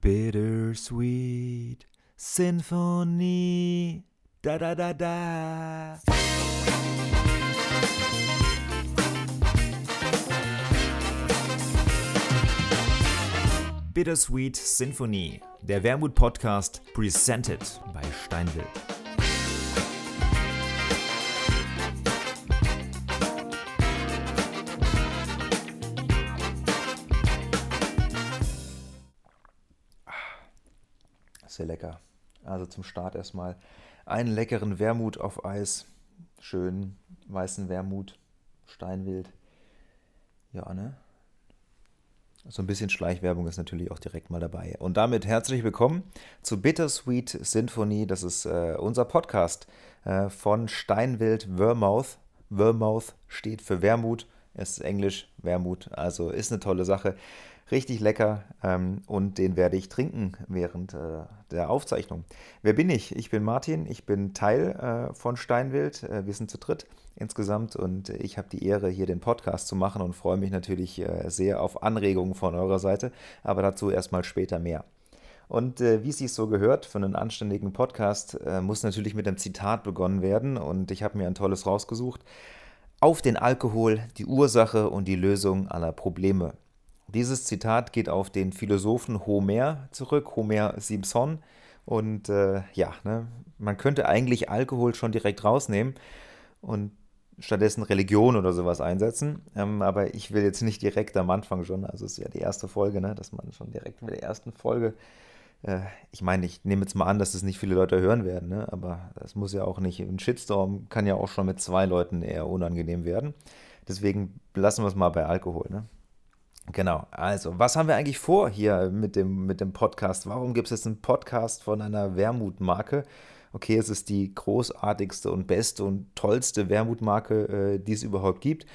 Bittersweet Symphony. Da da da da. Bittersweet Symphony, der Wermut-Podcast, presented bei Steinwild. Sehr lecker. Also zum Start erstmal einen leckeren Wermut auf Eis. Schön weißen Wermut, Steinwild. Ja, ne? So ein bisschen Schleichwerbung ist natürlich auch direkt mal dabei. Und damit herzlich willkommen zu Bittersweet Symphony. Das ist äh, unser Podcast äh, von Steinwild Vermouth. Vermouth steht für Wermut. Es ist Englisch Wermut, also ist eine tolle Sache. Richtig lecker ähm, und den werde ich trinken während äh, der Aufzeichnung. Wer bin ich? Ich bin Martin, ich bin Teil äh, von Steinwild. Äh, wir sind zu dritt insgesamt und ich habe die Ehre, hier den Podcast zu machen und freue mich natürlich äh, sehr auf Anregungen von eurer Seite, aber dazu erstmal später mehr. Und äh, wie es sich so gehört, für einen anständigen Podcast äh, muss natürlich mit einem Zitat begonnen werden und ich habe mir ein tolles rausgesucht. Auf den Alkohol, die Ursache und die Lösung aller Probleme. Dieses Zitat geht auf den Philosophen Homer zurück, Homer Simpson. Und äh, ja, ne, man könnte eigentlich Alkohol schon direkt rausnehmen und stattdessen Religion oder sowas einsetzen. Ähm, aber ich will jetzt nicht direkt am Anfang schon, also es ist ja die erste Folge, ne, dass man schon direkt mit der ersten Folge, äh, ich meine, ich nehme jetzt mal an, dass es das nicht viele Leute hören werden, ne, aber das muss ja auch nicht, ein Shitstorm kann ja auch schon mit zwei Leuten eher unangenehm werden. Deswegen lassen wir es mal bei Alkohol. Ne? Genau, also, was haben wir eigentlich vor hier mit dem, mit dem Podcast? Warum gibt es jetzt einen Podcast von einer Wermutmarke? Okay, es ist die großartigste und beste und tollste Wermutmarke, äh, die es überhaupt gibt.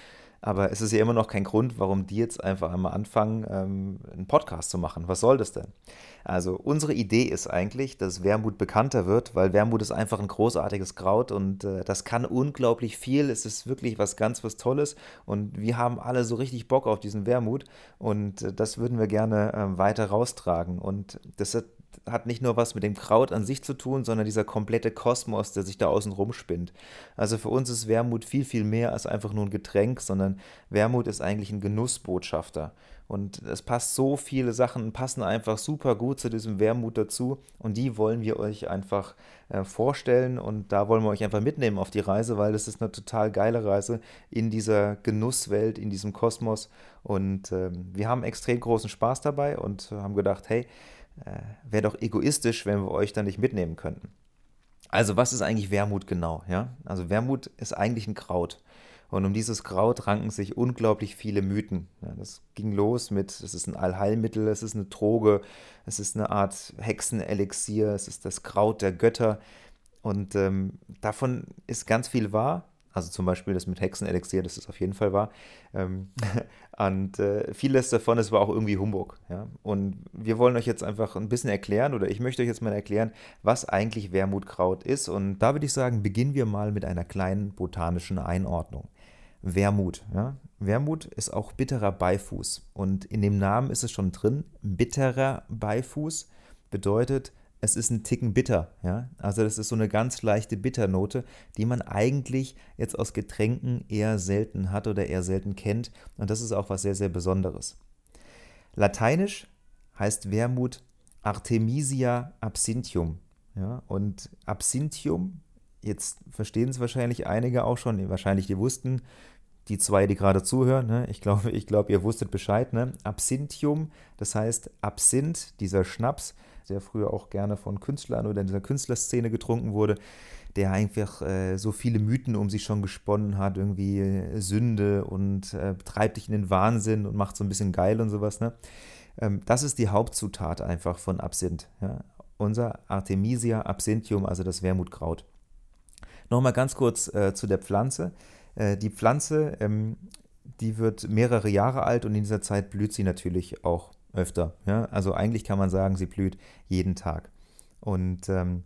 Aber es ist ja immer noch kein Grund, warum die jetzt einfach einmal anfangen, ähm, einen Podcast zu machen. Was soll das denn? Also unsere Idee ist eigentlich, dass Wermut bekannter wird, weil Wermut ist einfach ein großartiges Kraut und äh, das kann unglaublich viel. Es ist wirklich was ganz was Tolles und wir haben alle so richtig Bock auf diesen Wermut und äh, das würden wir gerne äh, weiter raustragen. Und das hat hat nicht nur was mit dem Kraut an sich zu tun, sondern dieser komplette Kosmos, der sich da außen rumspinnt. Also für uns ist Wermut viel, viel mehr als einfach nur ein Getränk, sondern Wermut ist eigentlich ein Genussbotschafter. Und es passt so viele Sachen, passen einfach super gut zu diesem Wermut dazu. Und die wollen wir euch einfach äh, vorstellen. Und da wollen wir euch einfach mitnehmen auf die Reise, weil es ist eine total geile Reise in dieser Genusswelt, in diesem Kosmos. Und äh, wir haben extrem großen Spaß dabei und haben gedacht, hey, äh, wäre doch egoistisch, wenn wir euch da nicht mitnehmen könnten. Also was ist eigentlich Wermut genau? Ja? Also Wermut ist eigentlich ein Kraut. Und um dieses Kraut ranken sich unglaublich viele Mythen. Ja, das ging los mit, es ist ein Allheilmittel, es ist eine Droge, es ist eine Art Hexenelixier, es ist das Kraut der Götter. Und ähm, davon ist ganz viel wahr, also zum Beispiel das mit Hexenelixier, das ist auf jeden Fall wahr. Ähm, und äh, vieles davon ist aber auch irgendwie Humbug. Und wir wollen euch jetzt einfach ein bisschen erklären, oder ich möchte euch jetzt mal erklären, was eigentlich Wermutkraut ist. Und da würde ich sagen, beginnen wir mal mit einer kleinen botanischen Einordnung. Wermut. Ja? Wermut ist auch bitterer Beifuß. Und in dem Namen ist es schon drin, bitterer Beifuß bedeutet, es ist ein Ticken bitter. Ja? Also das ist so eine ganz leichte Bitternote, die man eigentlich jetzt aus Getränken eher selten hat oder eher selten kennt. Und das ist auch was sehr, sehr Besonderes. Lateinisch heißt Wermut Artemisia absinthium. Ja? Und Absinthium, jetzt verstehen es wahrscheinlich einige auch schon, wahrscheinlich die wussten, die zwei, die gerade zuhören, ne? ich glaube, ich glaub, ihr wusstet Bescheid, ne? Absinthium, das heißt Absinth, dieser Schnaps, der früher auch gerne von Künstlern oder in dieser Künstlerszene getrunken wurde, der einfach äh, so viele Mythen um sich schon gesponnen hat, irgendwie äh, Sünde und äh, treibt dich in den Wahnsinn und macht so ein bisschen geil und sowas. Ne? Ähm, das ist die Hauptzutat einfach von Absinth. Ja? Unser Artemisia absinthium, also das Wermutkraut. Nochmal ganz kurz äh, zu der Pflanze. Äh, die Pflanze, ähm, die wird mehrere Jahre alt und in dieser Zeit blüht sie natürlich auch öfter. Ja? Also eigentlich kann man sagen, sie blüht jeden Tag. Und ähm,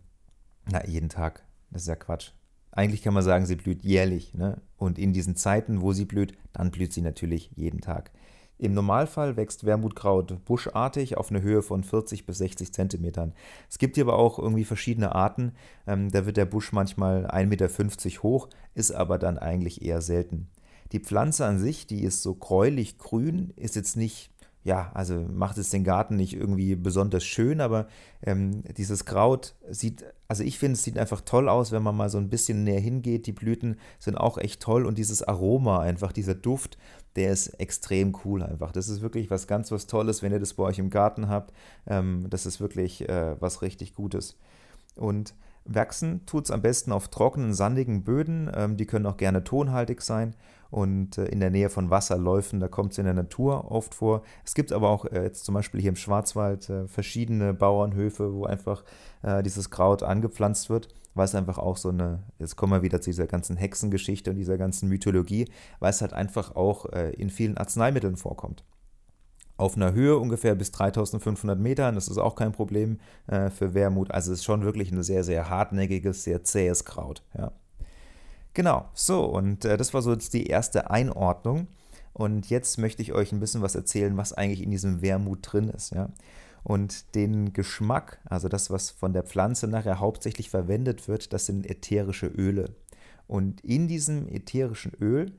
na, jeden Tag, das ist ja Quatsch. Eigentlich kann man sagen, sie blüht jährlich. Ne? Und in diesen Zeiten, wo sie blüht, dann blüht sie natürlich jeden Tag. Im Normalfall wächst Wermutkraut buschartig auf eine Höhe von 40 bis 60 Zentimetern. Es gibt hier aber auch irgendwie verschiedene Arten. Ähm, da wird der Busch manchmal 1,50 Meter hoch, ist aber dann eigentlich eher selten. Die Pflanze an sich, die ist so gräulich grün, ist jetzt nicht ja, also macht es den Garten nicht irgendwie besonders schön, aber ähm, dieses Kraut sieht, also ich finde, es sieht einfach toll aus, wenn man mal so ein bisschen näher hingeht. Die Blüten sind auch echt toll und dieses Aroma einfach, dieser Duft, der ist extrem cool einfach. Das ist wirklich was ganz was Tolles, wenn ihr das bei euch im Garten habt. Ähm, das ist wirklich äh, was richtig Gutes. Und wachsen tut es am besten auf trockenen, sandigen Böden. Ähm, die können auch gerne tonhaltig sein und äh, in der Nähe von Wasserläufen, da kommt es in der Natur oft vor. Es gibt aber auch äh, jetzt zum Beispiel hier im Schwarzwald äh, verschiedene Bauernhöfe, wo einfach äh, dieses Kraut angepflanzt wird, weil es einfach auch so eine, jetzt kommen wir wieder zu dieser ganzen Hexengeschichte und dieser ganzen Mythologie, weil es halt einfach auch äh, in vielen Arzneimitteln vorkommt auf einer Höhe ungefähr bis 3500 Metern. Das ist auch kein Problem äh, für Wermut. Also es ist schon wirklich ein sehr, sehr hartnäckiges, sehr zähes Kraut. Ja. Genau, so und äh, das war so jetzt die erste Einordnung. Und jetzt möchte ich euch ein bisschen was erzählen, was eigentlich in diesem Wermut drin ist. Ja. Und den Geschmack, also das, was von der Pflanze nachher hauptsächlich verwendet wird, das sind ätherische Öle. Und in diesem ätherischen Öl,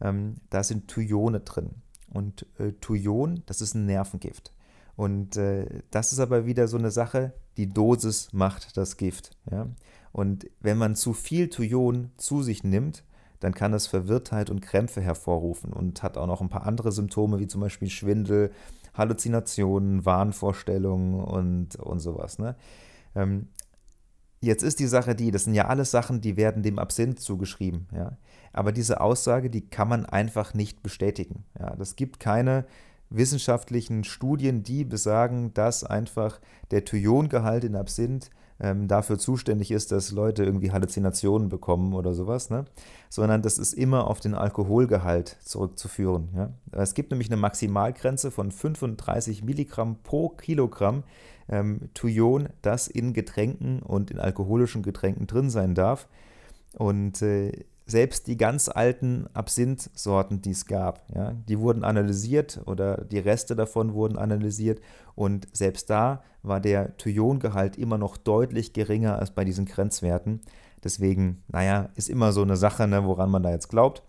ähm, da sind Thuione drin. Und äh, Thujon, das ist ein Nervengift. Und äh, das ist aber wieder so eine Sache, die Dosis macht das Gift. Ja? Und wenn man zu viel Thujon zu sich nimmt, dann kann es Verwirrtheit und Krämpfe hervorrufen und hat auch noch ein paar andere Symptome, wie zum Beispiel Schwindel, Halluzinationen, Wahnvorstellungen und, und sowas. Ne? Ähm, jetzt ist die Sache die, das sind ja alles Sachen, die werden dem Absinth zugeschrieben. Ja? Aber diese Aussage, die kann man einfach nicht bestätigen. Ja, das gibt keine wissenschaftlichen Studien, die besagen, dass einfach der Thuiongehalt in Absinth ähm, dafür zuständig ist, dass Leute irgendwie Halluzinationen bekommen oder sowas, ne? sondern das ist immer auf den Alkoholgehalt zurückzuführen. Ja? Es gibt nämlich eine Maximalgrenze von 35 Milligramm pro Kilogramm ähm, Thujon, das in Getränken und in alkoholischen Getränken drin sein darf. Und äh, selbst die ganz alten Absinth-Sorten, die es gab, ja, die wurden analysiert oder die Reste davon wurden analysiert und selbst da war der Thujon-Gehalt immer noch deutlich geringer als bei diesen Grenzwerten. Deswegen, naja, ist immer so eine Sache, ne, woran man da jetzt glaubt.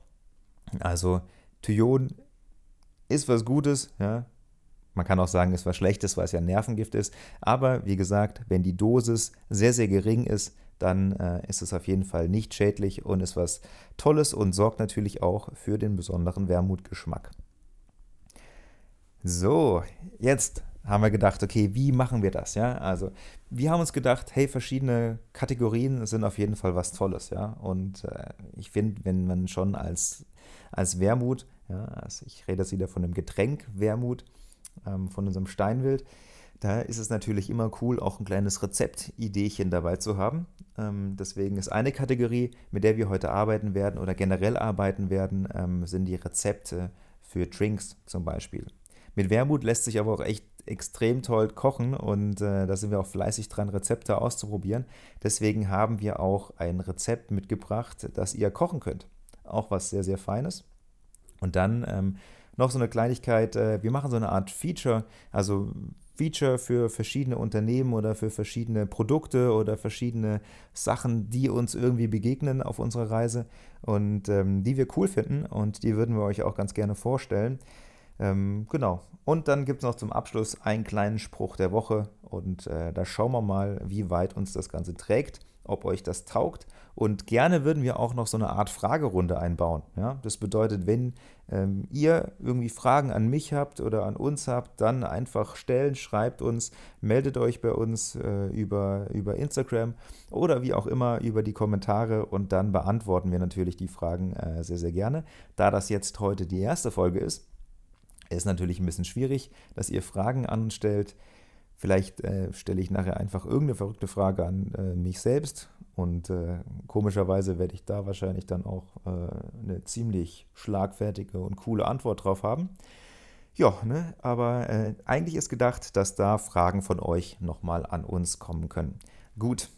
Also Thujon ist was Gutes, ja. Man kann auch sagen, ist was Schlechtes, weil es ja Nervengift ist. Aber wie gesagt, wenn die Dosis sehr, sehr gering ist, dann äh, ist es auf jeden Fall nicht schädlich und ist was Tolles und sorgt natürlich auch für den besonderen Wermutgeschmack. So, jetzt haben wir gedacht, okay, wie machen wir das? Ja, also wir haben uns gedacht, hey, verschiedene Kategorien sind auf jeden Fall was Tolles, ja. Und äh, ich finde, wenn man schon als, als Wermut, ja, also ich rede jetzt wieder von dem Getränk Wermut, ähm, von unserem Steinwild, da ist es natürlich immer cool, auch ein kleines Rezeptideechen dabei zu haben. Ähm, deswegen ist eine Kategorie, mit der wir heute arbeiten werden oder generell arbeiten werden, ähm, sind die Rezepte für Drinks zum Beispiel. Mit Wermut lässt sich aber auch echt extrem toll kochen und äh, da sind wir auch fleißig dran, Rezepte auszuprobieren. Deswegen haben wir auch ein Rezept mitgebracht, das ihr kochen könnt. Auch was sehr, sehr Feines. Und dann ähm, noch so eine Kleinigkeit, äh, wir machen so eine Art Feature, also Feature für verschiedene Unternehmen oder für verschiedene Produkte oder verschiedene Sachen, die uns irgendwie begegnen auf unserer Reise und ähm, die wir cool finden und die würden wir euch auch ganz gerne vorstellen. Ähm, genau. Und dann gibt es noch zum Abschluss einen kleinen Spruch der Woche und äh, da schauen wir mal, wie weit uns das Ganze trägt ob euch das taugt. Und gerne würden wir auch noch so eine Art Fragerunde einbauen. Ja? Das bedeutet, wenn ähm, ihr irgendwie Fragen an mich habt oder an uns habt, dann einfach stellen, schreibt uns, meldet euch bei uns äh, über, über Instagram oder wie auch immer über die Kommentare und dann beantworten wir natürlich die Fragen äh, sehr, sehr gerne. Da das jetzt heute die erste Folge ist, ist natürlich ein bisschen schwierig, dass ihr Fragen anstellt. Vielleicht äh, stelle ich nachher einfach irgendeine verrückte Frage an äh, mich selbst und äh, komischerweise werde ich da wahrscheinlich dann auch äh, eine ziemlich schlagfertige und coole Antwort drauf haben. Ja, ne, aber äh, eigentlich ist gedacht, dass da Fragen von euch nochmal an uns kommen können. Gut,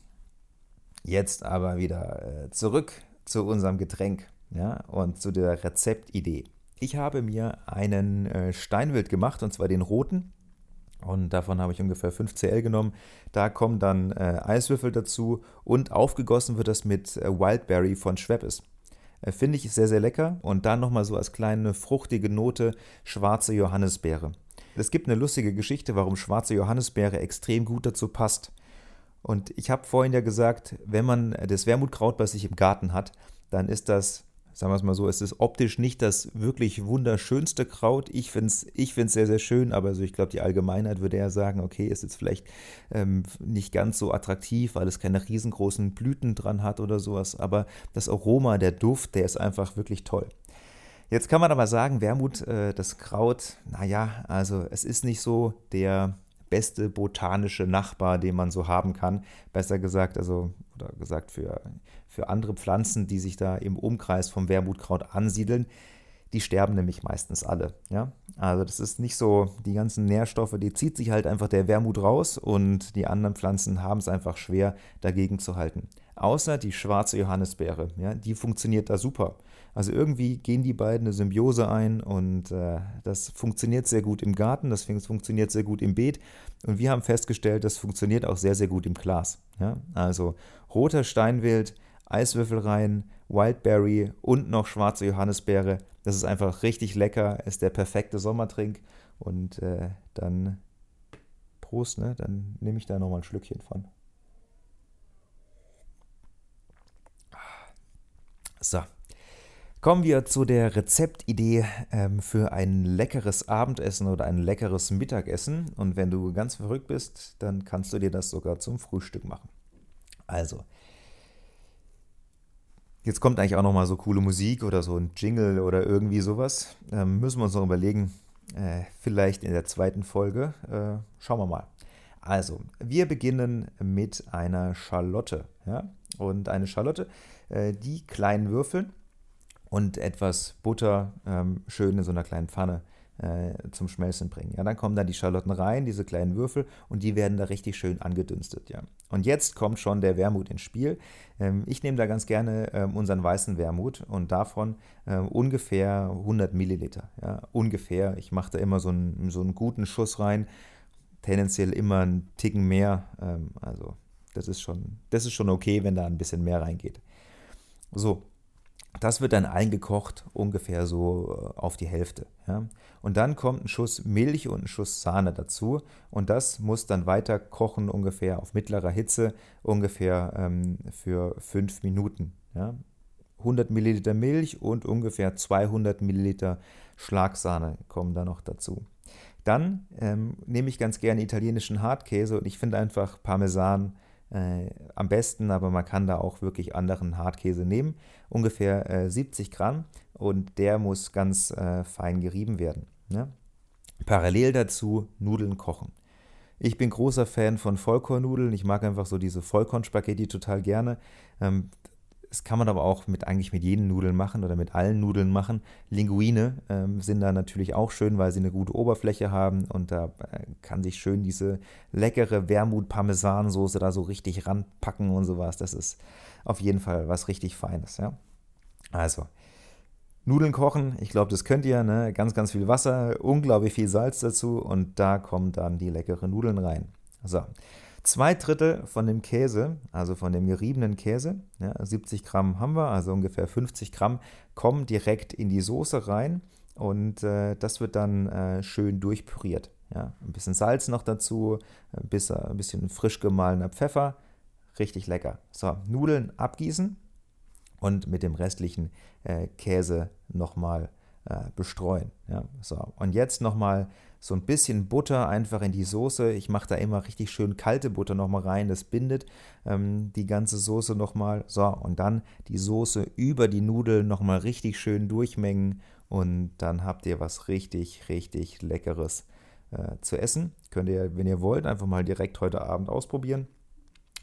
jetzt aber wieder äh, zurück zu unserem Getränk ja, und zu der Rezeptidee. Ich habe mir einen äh, Steinwild gemacht, und zwar den roten. Und davon habe ich ungefähr 5 CL genommen. Da kommen dann äh, Eiswürfel dazu und aufgegossen wird das mit äh, Wildberry von Schweppes. Äh, Finde ich sehr, sehr lecker. Und dann nochmal so als kleine fruchtige Note schwarze Johannisbeere. Es gibt eine lustige Geschichte, warum schwarze Johannisbeere extrem gut dazu passt. Und ich habe vorhin ja gesagt, wenn man das Wermutkraut bei sich im Garten hat, dann ist das sagen wir es mal so, es ist optisch nicht das wirklich wunderschönste Kraut. Ich finde es ich find's sehr, sehr schön, aber so, ich glaube, die Allgemeinheit würde ja sagen, okay, ist jetzt vielleicht ähm, nicht ganz so attraktiv, weil es keine riesengroßen Blüten dran hat oder sowas. Aber das Aroma, der Duft, der ist einfach wirklich toll. Jetzt kann man aber sagen, Wermut, äh, das Kraut, naja, also es ist nicht so der beste botanische Nachbar, den man so haben kann. Besser gesagt, also, oder gesagt für für andere Pflanzen, die sich da im Umkreis vom Wermutkraut ansiedeln. Die sterben nämlich meistens alle. Ja? Also das ist nicht so, die ganzen Nährstoffe, die zieht sich halt einfach der Wermut raus und die anderen Pflanzen haben es einfach schwer dagegen zu halten. Außer die schwarze Johannisbeere, ja, die funktioniert da super. Also irgendwie gehen die beiden eine Symbiose ein und äh, das funktioniert sehr gut im Garten, das funktioniert sehr gut im Beet und wir haben festgestellt, das funktioniert auch sehr, sehr gut im Glas. Ja? Also roter Steinwild, Eiswürfel rein, Wildberry und noch schwarze Johannisbeere. Das ist einfach richtig lecker, ist der perfekte Sommertrink. Und äh, dann Prost, ne? Dann nehme ich da nochmal ein Schlückchen von. So. Kommen wir zu der Rezeptidee ähm, für ein leckeres Abendessen oder ein leckeres Mittagessen. Und wenn du ganz verrückt bist, dann kannst du dir das sogar zum Frühstück machen. Also, Jetzt kommt eigentlich auch nochmal so coole Musik oder so ein Jingle oder irgendwie sowas. Ähm, müssen wir uns noch überlegen. Äh, vielleicht in der zweiten Folge. Äh, schauen wir mal. Also, wir beginnen mit einer Schalotte. Ja? Und eine Schalotte, äh, die kleinen Würfeln und etwas Butter ähm, schön in so einer kleinen Pfanne äh, zum Schmelzen bringen. Ja, dann kommen da die Schalotten rein, diese kleinen Würfel, und die werden da richtig schön angedünstet. Ja. Und jetzt kommt schon der Wermut ins Spiel. Ähm, ich nehme da ganz gerne ähm, unseren weißen Wermut und davon ähm, ungefähr 100 Milliliter. Ja, ungefähr. Ich mache da immer so einen, so einen guten Schuss rein, tendenziell immer einen Ticken mehr. Ähm, also das ist, schon, das ist schon okay, wenn da ein bisschen mehr reingeht. So, das wird dann eingekocht, ungefähr so äh, auf die Hälfte. Ja. Und dann kommt ein Schuss Milch und ein Schuss Sahne dazu. Und das muss dann weiter kochen, ungefähr auf mittlerer Hitze, ungefähr ähm, für fünf Minuten. Ja. 100 Milliliter Milch und ungefähr 200 Milliliter Schlagsahne kommen da noch dazu. Dann ähm, nehme ich ganz gerne italienischen Hartkäse und ich finde einfach Parmesan äh, am besten, aber man kann da auch wirklich anderen Hartkäse nehmen. Ungefähr äh, 70 Gramm und der muss ganz äh, fein gerieben werden. Ne? Parallel dazu Nudeln kochen. Ich bin großer Fan von Vollkornnudeln. Ich mag einfach so diese Vollkornspaghetti total gerne. Ähm, das kann man aber auch mit eigentlich mit jedem Nudeln machen oder mit allen Nudeln machen. Linguine ähm, sind da natürlich auch schön, weil sie eine gute Oberfläche haben und da äh, kann sich schön diese leckere Wermut-Parmesansoße da so richtig ranpacken und sowas. Das ist auf jeden Fall was richtig Feines, ja. Also, Nudeln kochen, ich glaube, das könnt ihr, ne? Ganz, ganz viel Wasser, unglaublich viel Salz dazu und da kommen dann die leckeren Nudeln rein. So, Zwei Drittel von dem Käse, also von dem geriebenen Käse, ja, 70 Gramm haben wir, also ungefähr 50 Gramm, kommen direkt in die Soße rein und äh, das wird dann äh, schön durchpüriert. Ja. Ein bisschen Salz noch dazu, ein bisschen, ein bisschen frisch gemahlener Pfeffer, richtig lecker. So, Nudeln abgießen und mit dem restlichen äh, Käse nochmal äh, bestreuen. Ja. So, und jetzt nochmal so ein bisschen Butter einfach in die Soße. Ich mache da immer richtig schön kalte Butter nochmal rein. Das bindet ähm, die ganze Soße nochmal. So, und dann die Soße über die Nudeln nochmal richtig schön durchmengen. Und dann habt ihr was richtig, richtig Leckeres äh, zu essen. Könnt ihr, wenn ihr wollt, einfach mal direkt heute Abend ausprobieren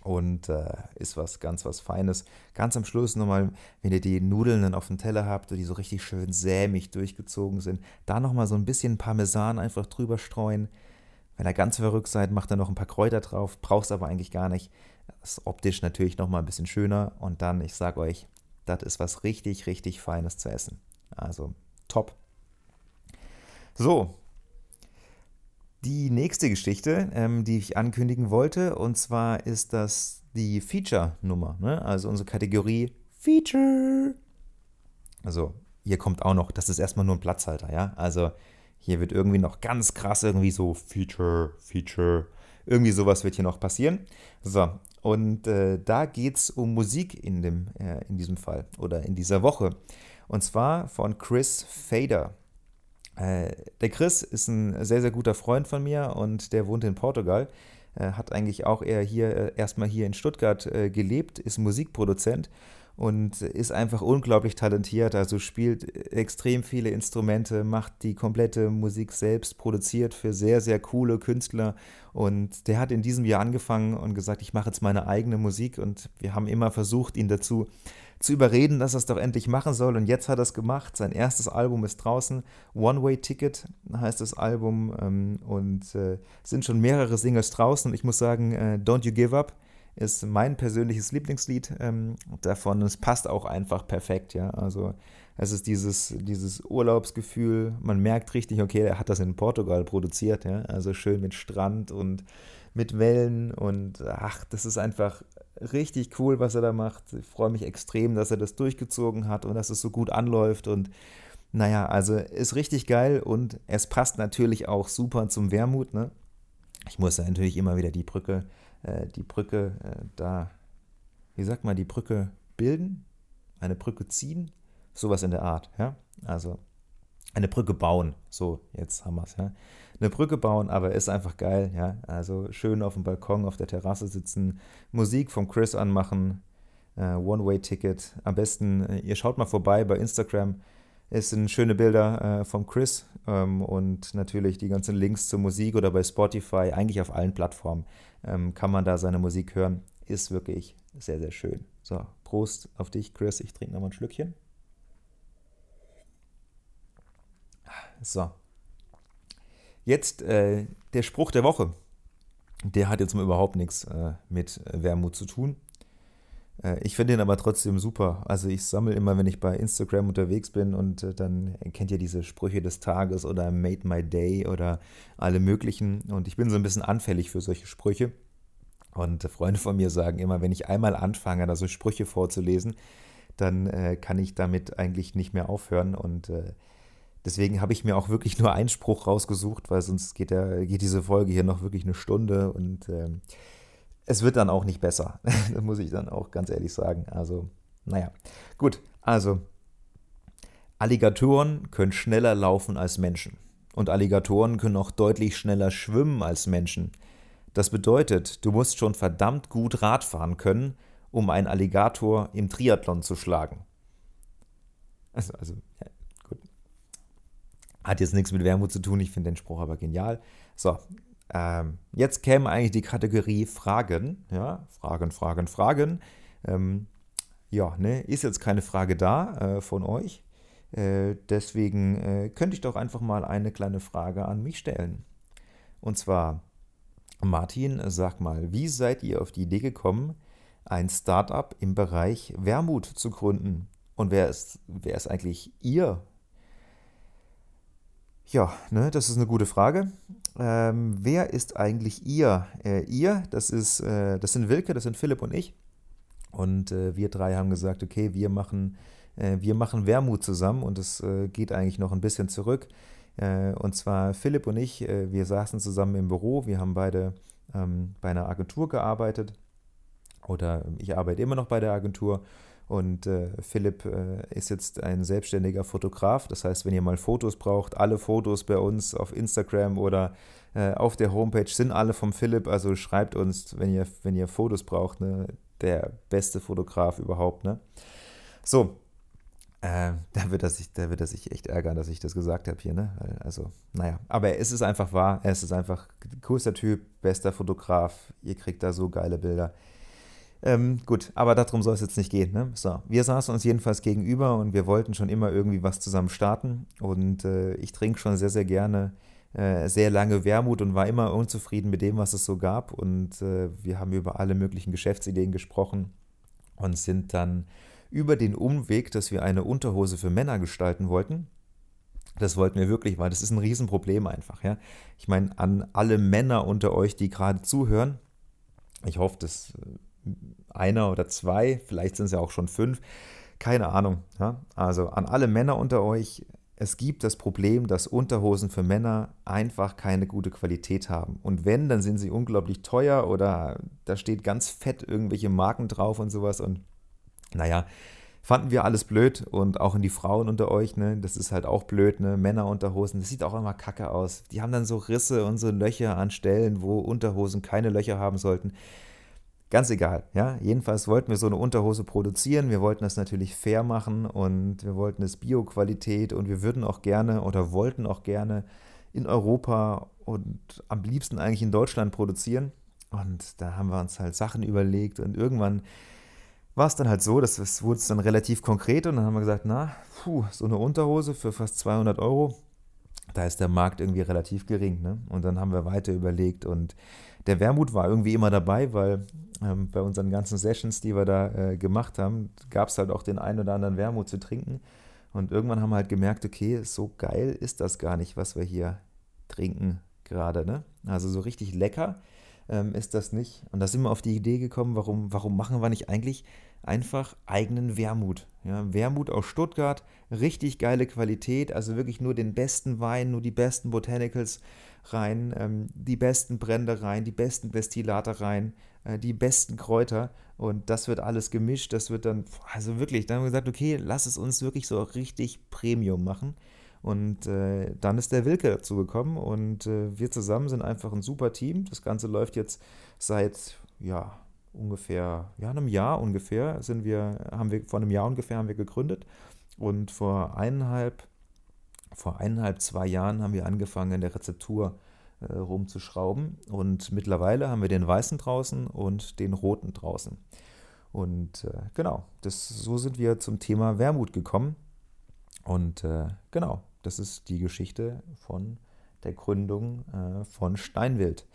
und äh, ist was ganz was Feines. Ganz am Schluss nochmal, wenn ihr die Nudeln dann auf dem Teller habt, die so richtig schön sämig durchgezogen sind, da nochmal so ein bisschen Parmesan einfach drüber streuen. Wenn ihr ganz verrückt seid, macht ihr noch ein paar Kräuter drauf, braucht aber eigentlich gar nicht. Das ist optisch natürlich nochmal ein bisschen schöner und dann, ich sag euch, das ist was richtig, richtig Feines zu essen. Also top. So, die nächste Geschichte, ähm, die ich ankündigen wollte, und zwar ist das die Feature-Nummer, ne? also unsere Kategorie Feature. Also hier kommt auch noch, das ist erstmal nur ein Platzhalter, ja. Also hier wird irgendwie noch ganz krass irgendwie so Feature, Feature, irgendwie sowas wird hier noch passieren. So, und äh, da geht es um Musik in, dem, äh, in diesem Fall oder in dieser Woche. Und zwar von Chris Fader. Äh, der Chris ist ein sehr, sehr guter Freund von mir und der wohnt in Portugal. hat eigentlich auch eher hier äh, erstmal hier in Stuttgart äh, gelebt, ist Musikproduzent und ist einfach unglaublich talentiert. Also spielt extrem viele Instrumente, macht die komplette Musik selbst, produziert für sehr, sehr coole Künstler. Und der hat in diesem Jahr angefangen und gesagt, ich mache jetzt meine eigene Musik. Und wir haben immer versucht, ihn dazu zu überreden, dass er es doch endlich machen soll. Und jetzt hat er es gemacht. Sein erstes Album ist draußen. One Way Ticket heißt das Album. Ähm, und äh, sind schon mehrere Singles draußen. Und ich muss sagen, äh, Don't You Give Up ist mein persönliches Lieblingslied ähm, davon. Es passt auch einfach perfekt, ja. Also es ist dieses, dieses Urlaubsgefühl. Man merkt richtig, okay, er hat das in Portugal produziert, ja. Also schön mit Strand und mit Wellen und ach, das ist einfach richtig cool, was er da macht. Ich freue mich extrem, dass er das durchgezogen hat und dass es so gut anläuft und naja, also ist richtig geil und es passt natürlich auch super zum Wermut, ne? Ich muss ja natürlich immer wieder die Brücke äh, die Brücke äh, da, wie sagt man, die Brücke bilden, eine Brücke ziehen, sowas in der Art, ja. Also eine Brücke bauen, so, jetzt haben wir es, ja. Eine Brücke bauen, aber ist einfach geil, ja. Also schön auf dem Balkon, auf der Terrasse sitzen, Musik vom Chris anmachen, äh, One-Way-Ticket. Am besten, äh, ihr schaut mal vorbei bei Instagram. Es sind schöne Bilder äh, vom Chris ähm, und natürlich die ganzen Links zur Musik oder bei Spotify, eigentlich auf allen Plattformen ähm, kann man da seine Musik hören. Ist wirklich sehr, sehr schön. So, Prost auf dich, Chris. Ich trinke nochmal ein Schlückchen. So. Jetzt äh, der Spruch der Woche. Der hat jetzt mal überhaupt nichts äh, mit Wermut zu tun. Äh, ich finde ihn aber trotzdem super. Also ich sammle immer, wenn ich bei Instagram unterwegs bin und äh, dann kennt ihr diese Sprüche des Tages oder Made My Day oder alle möglichen. Und ich bin so ein bisschen anfällig für solche Sprüche. Und Freunde von mir sagen immer, wenn ich einmal anfange, da so Sprüche vorzulesen, dann äh, kann ich damit eigentlich nicht mehr aufhören. Und äh, deswegen habe ich mir auch wirklich nur einen Spruch rausgesucht, weil sonst geht, der, geht diese Folge hier noch wirklich eine Stunde. Und äh, es wird dann auch nicht besser. das muss ich dann auch ganz ehrlich sagen. Also, naja. Gut, also Alligatoren können schneller laufen als Menschen. Und Alligatoren können auch deutlich schneller schwimmen als Menschen. Das bedeutet, du musst schon verdammt gut Radfahren können, um einen Alligator im Triathlon zu schlagen. Also, also. Hat jetzt nichts mit Wermut zu tun, ich finde den Spruch aber genial. So, ähm, jetzt käme eigentlich die Kategorie Fragen. Ja, Fragen, Fragen, Fragen. Ähm, ja, ne, ist jetzt keine Frage da äh, von euch. Äh, deswegen äh, könnte ich doch einfach mal eine kleine Frage an mich stellen. Und zwar, Martin, sag mal, wie seid ihr auf die Idee gekommen, ein Startup im Bereich Wermut zu gründen? Und wer ist, wer ist eigentlich ihr ja, ne, das ist eine gute Frage. Ähm, wer ist eigentlich ihr? Äh, ihr, das ist, äh, das sind Wilke, das sind Philipp und ich. Und äh, wir drei haben gesagt, okay, wir machen, äh, wir machen Wermut zusammen und es äh, geht eigentlich noch ein bisschen zurück. Äh, und zwar Philipp und ich, wir saßen zusammen im Büro, wir haben beide ähm, bei einer Agentur gearbeitet oder ich arbeite immer noch bei der Agentur und äh, Philipp äh, ist jetzt ein selbstständiger Fotograf. Das heißt, wenn ihr mal Fotos braucht, alle Fotos bei uns auf Instagram oder äh, auf der Homepage sind alle vom Philipp. Also schreibt uns, wenn ihr, wenn ihr Fotos braucht. Ne? Der beste Fotograf überhaupt. Ne? So, äh, da, wird er sich, da wird er sich echt ärgern, dass ich das gesagt habe hier. Ne? Also, naja, aber es ist einfach wahr. Er ist einfach coolster Typ, bester Fotograf. Ihr kriegt da so geile Bilder. Ähm, gut, aber darum soll es jetzt nicht gehen. Ne? So, wir saßen uns jedenfalls gegenüber und wir wollten schon immer irgendwie was zusammen starten. Und äh, ich trinke schon sehr, sehr gerne äh, sehr lange Wermut und war immer unzufrieden mit dem, was es so gab. Und äh, wir haben über alle möglichen Geschäftsideen gesprochen und sind dann über den Umweg, dass wir eine Unterhose für Männer gestalten wollten, Das wollten wir wirklich, weil das ist ein Riesenproblem einfach. Ja? Ich meine, an alle Männer unter euch, die gerade zuhören, ich hoffe, dass äh, einer oder zwei, vielleicht sind es ja auch schon fünf, keine Ahnung. Ja? Also an alle Männer unter euch, es gibt das Problem, dass Unterhosen für Männer einfach keine gute Qualität haben. Und wenn, dann sind sie unglaublich teuer oder da steht ganz fett irgendwelche Marken drauf und sowas. Und naja, fanden wir alles blöd und auch in die Frauen unter euch, ne, das ist halt auch blöd, ne, Männerunterhosen, das sieht auch immer kacke aus. Die haben dann so Risse und so Löcher an Stellen, wo Unterhosen keine Löcher haben sollten. Ganz egal, ja. Jedenfalls wollten wir so eine Unterhose produzieren. Wir wollten das natürlich fair machen und wir wollten es Bio-Qualität und wir würden auch gerne oder wollten auch gerne in Europa und am liebsten eigentlich in Deutschland produzieren. Und da haben wir uns halt Sachen überlegt und irgendwann war es dann halt so, dass es wurde dann relativ konkret und dann haben wir gesagt, na, puh, so eine Unterhose für fast 200 Euro, da ist der Markt irgendwie relativ gering. Ne? Und dann haben wir weiter überlegt und der Wermut war irgendwie immer dabei, weil ähm, bei unseren ganzen Sessions, die wir da äh, gemacht haben, gab es halt auch den einen oder anderen Wermut zu trinken. Und irgendwann haben wir halt gemerkt, okay, so geil ist das gar nicht, was wir hier trinken gerade. Ne? Also so richtig lecker ähm, ist das nicht. Und da sind wir auf die Idee gekommen, warum, warum machen wir nicht eigentlich einfach eigenen Wermut. Ja, Wermut aus Stuttgart, richtig geile Qualität, also wirklich nur den besten Wein, nur die besten Botanicals rein, ähm, die besten Brände rein, die besten Destillate rein, äh, die besten Kräuter und das wird alles gemischt, das wird dann, also wirklich, dann haben wir gesagt, okay, lass es uns wirklich so richtig Premium machen. Und äh, dann ist der Wilke dazu gekommen und äh, wir zusammen sind einfach ein super Team. Das Ganze läuft jetzt seit, ja, ungefähr, ja, einem Jahr ungefähr sind wir, haben wir, vor einem Jahr ungefähr haben wir gegründet und vor eineinhalb, vor eineinhalb, zwei Jahren haben wir angefangen, in der Rezeptur äh, rumzuschrauben und mittlerweile haben wir den weißen draußen und den roten draußen. Und äh, genau, das, so sind wir zum Thema Wermut gekommen. Und äh, genau, das ist die Geschichte von der Gründung äh, von Steinwild.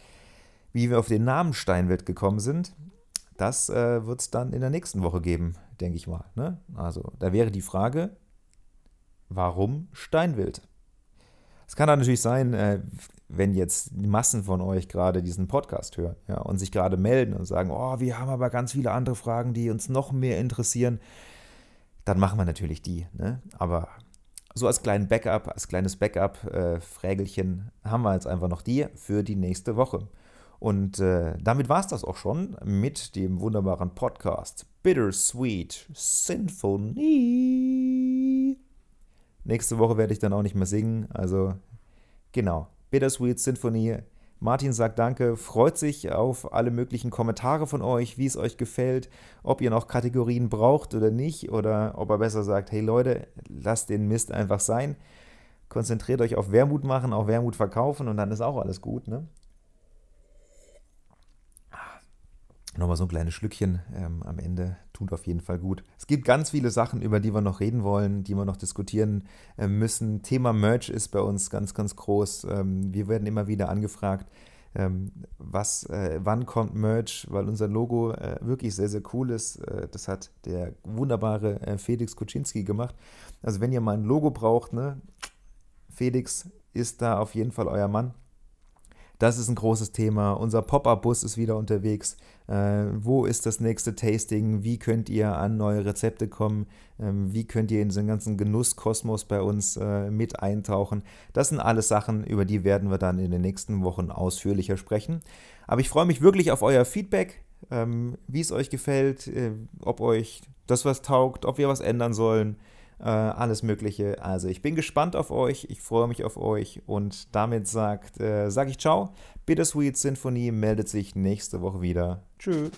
Wie wir auf den Namen Steinwild gekommen sind, das äh, wird es dann in der nächsten Woche geben, denke ich mal. Ne? Also da wäre die Frage, warum Steinwild? Es kann natürlich sein, äh, wenn jetzt die Massen von euch gerade diesen Podcast hören ja, und sich gerade melden und sagen, oh, wir haben aber ganz viele andere Fragen, die uns noch mehr interessieren, dann machen wir natürlich die. Ne? Aber so als kleinen Backup, als kleines Backup-Frägelchen äh, haben wir jetzt einfach noch die für die nächste Woche. Und äh, damit war es das auch schon mit dem wunderbaren Podcast Bittersweet Symphony. Nächste Woche werde ich dann auch nicht mehr singen. Also genau, Bittersweet Symphony. Martin sagt Danke, freut sich auf alle möglichen Kommentare von euch, wie es euch gefällt, ob ihr noch Kategorien braucht oder nicht, oder ob er besser sagt, hey Leute, lasst den Mist einfach sein. Konzentriert euch auf Wermut machen, auf Wermut verkaufen und dann ist auch alles gut. Ne? Nochmal so ein kleines Schlückchen ähm, am Ende tut auf jeden Fall gut. Es gibt ganz viele Sachen, über die wir noch reden wollen, die wir noch diskutieren äh, müssen. Thema Merch ist bei uns ganz, ganz groß. Ähm, wir werden immer wieder angefragt, ähm, was, äh, wann kommt Merch, weil unser Logo äh, wirklich sehr, sehr cool ist. Äh, das hat der wunderbare äh, Felix Kuczynski gemacht. Also wenn ihr mal ein Logo braucht, ne, Felix ist da auf jeden Fall euer Mann. Das ist ein großes Thema. Unser Pop-up-Bus ist wieder unterwegs. Äh, wo ist das nächste Tasting? Wie könnt ihr an neue Rezepte kommen? Ähm, wie könnt ihr in diesen ganzen Genusskosmos bei uns äh, mit eintauchen? Das sind alles Sachen, über die werden wir dann in den nächsten Wochen ausführlicher sprechen. Aber ich freue mich wirklich auf euer Feedback, ähm, wie es euch gefällt, äh, ob euch das was taugt, ob wir was ändern sollen äh, alles Mögliche. Also ich bin gespannt auf euch, ich freue mich auf euch und damit sagt, äh, sage ich ciao. Bittersweet Sinfonie meldet sich nächste Woche wieder. Tschüss.